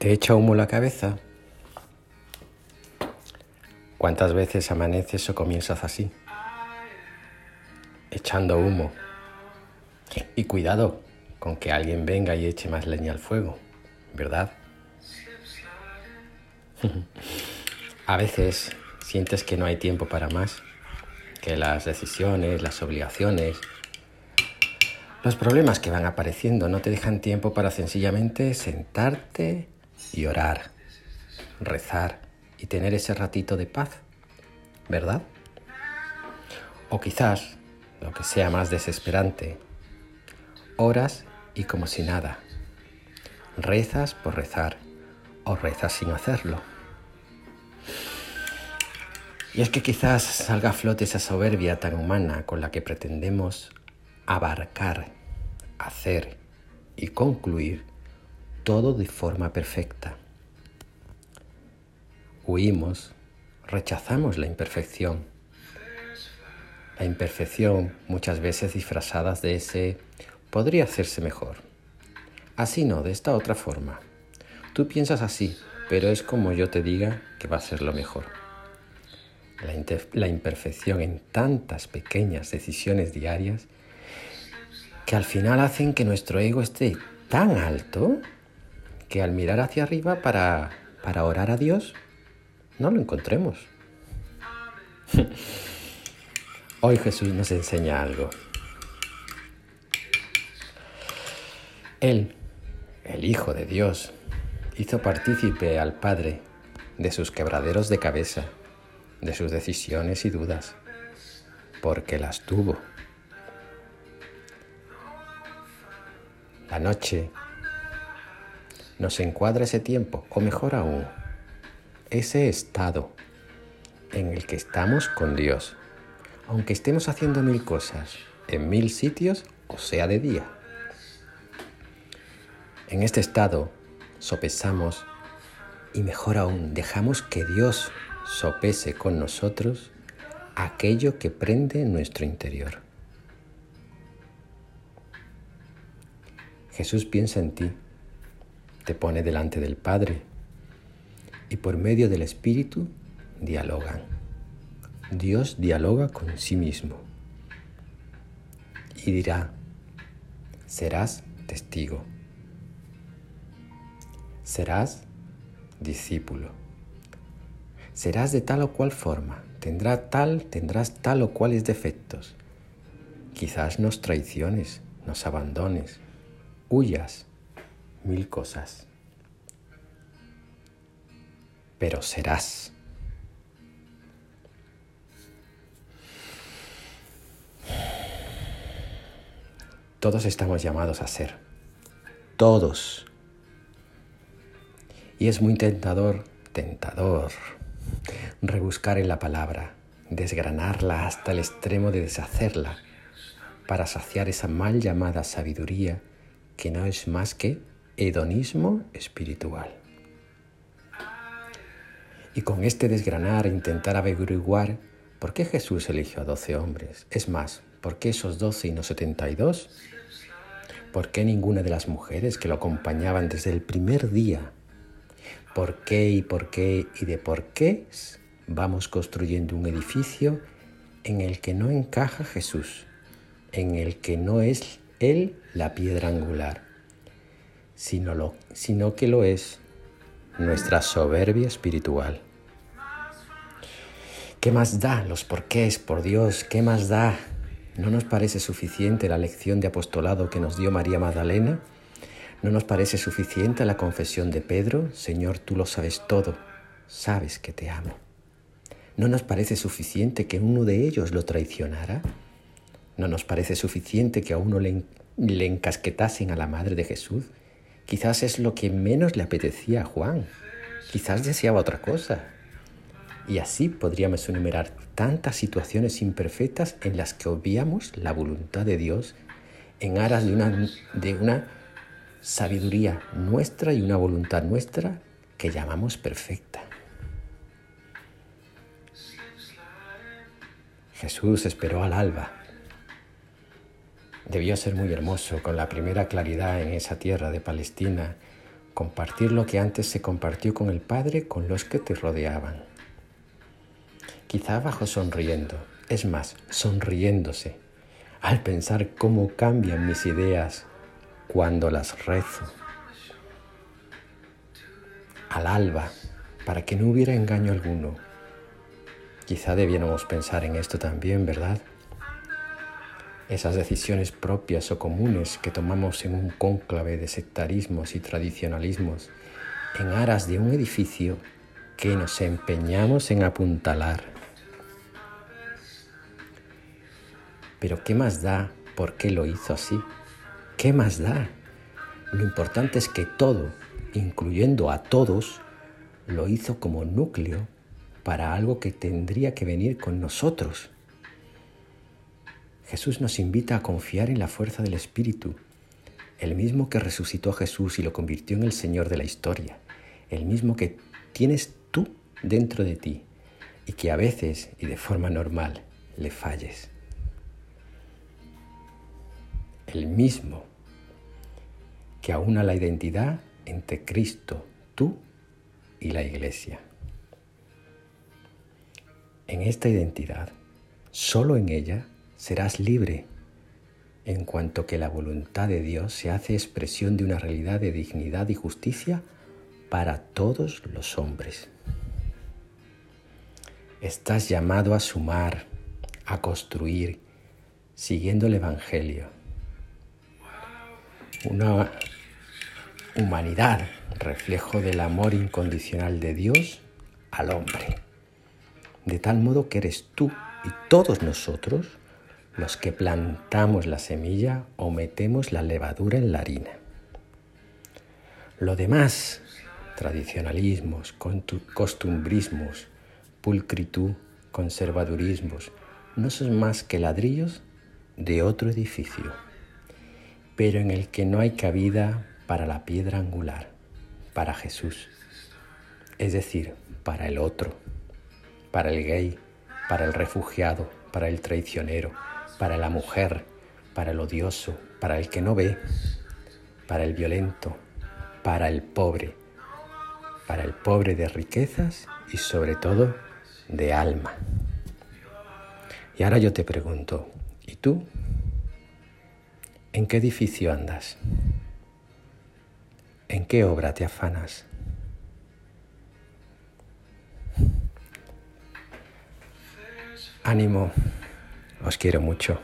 ¿Te echa humo la cabeza? ¿Cuántas veces amaneces o comienzas así? Echando humo. Y cuidado con que alguien venga y eche más leña al fuego, ¿verdad? A veces sientes que no hay tiempo para más, que las decisiones, las obligaciones, los problemas que van apareciendo no te dejan tiempo para sencillamente sentarte y orar, rezar y tener ese ratito de paz, ¿verdad? O quizás, lo que sea más desesperante, oras y como si nada, rezas por rezar o rezas sin hacerlo. Y es que quizás salga a flote esa soberbia tan humana con la que pretendemos abarcar, hacer y concluir todo de forma perfecta. Huimos, rechazamos la imperfección. La imperfección muchas veces disfrazada de ese podría hacerse mejor. Así no, de esta otra forma. Tú piensas así, pero es como yo te diga que va a ser lo mejor. La, la imperfección en tantas pequeñas decisiones diarias que al final hacen que nuestro ego esté tan alto que al mirar hacia arriba para, para orar a Dios, no lo encontremos. Hoy Jesús nos enseña algo. Él, el Hijo de Dios, hizo partícipe al Padre de sus quebraderos de cabeza, de sus decisiones y dudas, porque las tuvo. La noche nos encuadra ese tiempo, o mejor aún, ese estado en el que estamos con Dios, aunque estemos haciendo mil cosas, en mil sitios o sea de día. En este estado sopesamos y mejor aún dejamos que Dios sopese con nosotros aquello que prende en nuestro interior. Jesús piensa en ti pone delante del Padre y por medio del Espíritu dialogan. Dios dialoga con sí mismo y dirá, serás testigo, serás discípulo, serás de tal o cual forma, tendrá tal, tendrás tal o cuales defectos. Quizás nos traiciones, nos abandones, huyas mil cosas, pero serás. Todos estamos llamados a ser. Todos. Y es muy tentador, tentador, rebuscar en la palabra, desgranarla hasta el extremo de deshacerla, para saciar esa mal llamada sabiduría que no es más que hedonismo espiritual. Y con este desgranar intentar averiguar por qué Jesús eligió a doce hombres, es más, ¿por qué esos doce y no setenta y dos? ¿Por qué ninguna de las mujeres que lo acompañaban desde el primer día? ¿Por qué y por qué y de por qué vamos construyendo un edificio en el que no encaja Jesús, en el que no es Él la piedra angular? Sino, lo, sino que lo es nuestra soberbia espiritual. ¿Qué más da los porqués, por Dios? ¿Qué más da? ¿No nos parece suficiente la lección de apostolado que nos dio María Magdalena? ¿No nos parece suficiente la confesión de Pedro? Señor, tú lo sabes todo, sabes que te amo. ¿No nos parece suficiente que uno de ellos lo traicionara? ¿No nos parece suficiente que a uno le, le encasquetasen a la madre de Jesús? Quizás es lo que menos le apetecía a Juan. Quizás deseaba otra cosa. Y así podríamos enumerar tantas situaciones imperfectas en las que obviamos la voluntad de Dios en aras de una, de una sabiduría nuestra y una voluntad nuestra que llamamos perfecta. Jesús esperó al alba Debió ser muy hermoso con la primera claridad en esa tierra de Palestina, compartir lo que antes se compartió con el Padre con los que te rodeaban. Quizá bajo sonriendo, es más, sonriéndose, al pensar cómo cambian mis ideas cuando las rezo. Al alba, para que no hubiera engaño alguno. Quizá debiéramos pensar en esto también, ¿verdad? Esas decisiones propias o comunes que tomamos en un cónclave de sectarismos y tradicionalismos en aras de un edificio que nos empeñamos en apuntalar. Pero ¿qué más da por qué lo hizo así? ¿Qué más da? Lo importante es que todo, incluyendo a todos, lo hizo como núcleo para algo que tendría que venir con nosotros Jesús nos invita a confiar en la fuerza del Espíritu, el mismo que resucitó a Jesús y lo convirtió en el Señor de la historia, el mismo que tienes tú dentro de ti y que a veces y de forma normal le falles. El mismo que aúna la identidad entre Cristo, tú y la Iglesia. En esta identidad, solo en ella, serás libre en cuanto que la voluntad de Dios se hace expresión de una realidad de dignidad y justicia para todos los hombres. Estás llamado a sumar, a construir, siguiendo el Evangelio. Una humanidad, reflejo del amor incondicional de Dios al hombre. De tal modo que eres tú y todos nosotros los que plantamos la semilla o metemos la levadura en la harina. Lo demás, tradicionalismos, costumbrismos, pulcritud, conservadurismos, no son más que ladrillos de otro edificio, pero en el que no hay cabida para la piedra angular, para Jesús, es decir, para el otro, para el gay, para el refugiado, para el traicionero, para la mujer, para el odioso, para el que no ve, para el violento, para el pobre, para el pobre de riquezas y sobre todo de alma. Y ahora yo te pregunto, ¿y tú? ¿En qué edificio andas? ¿En qué obra te afanas? Ánimo. Os quiero mucho.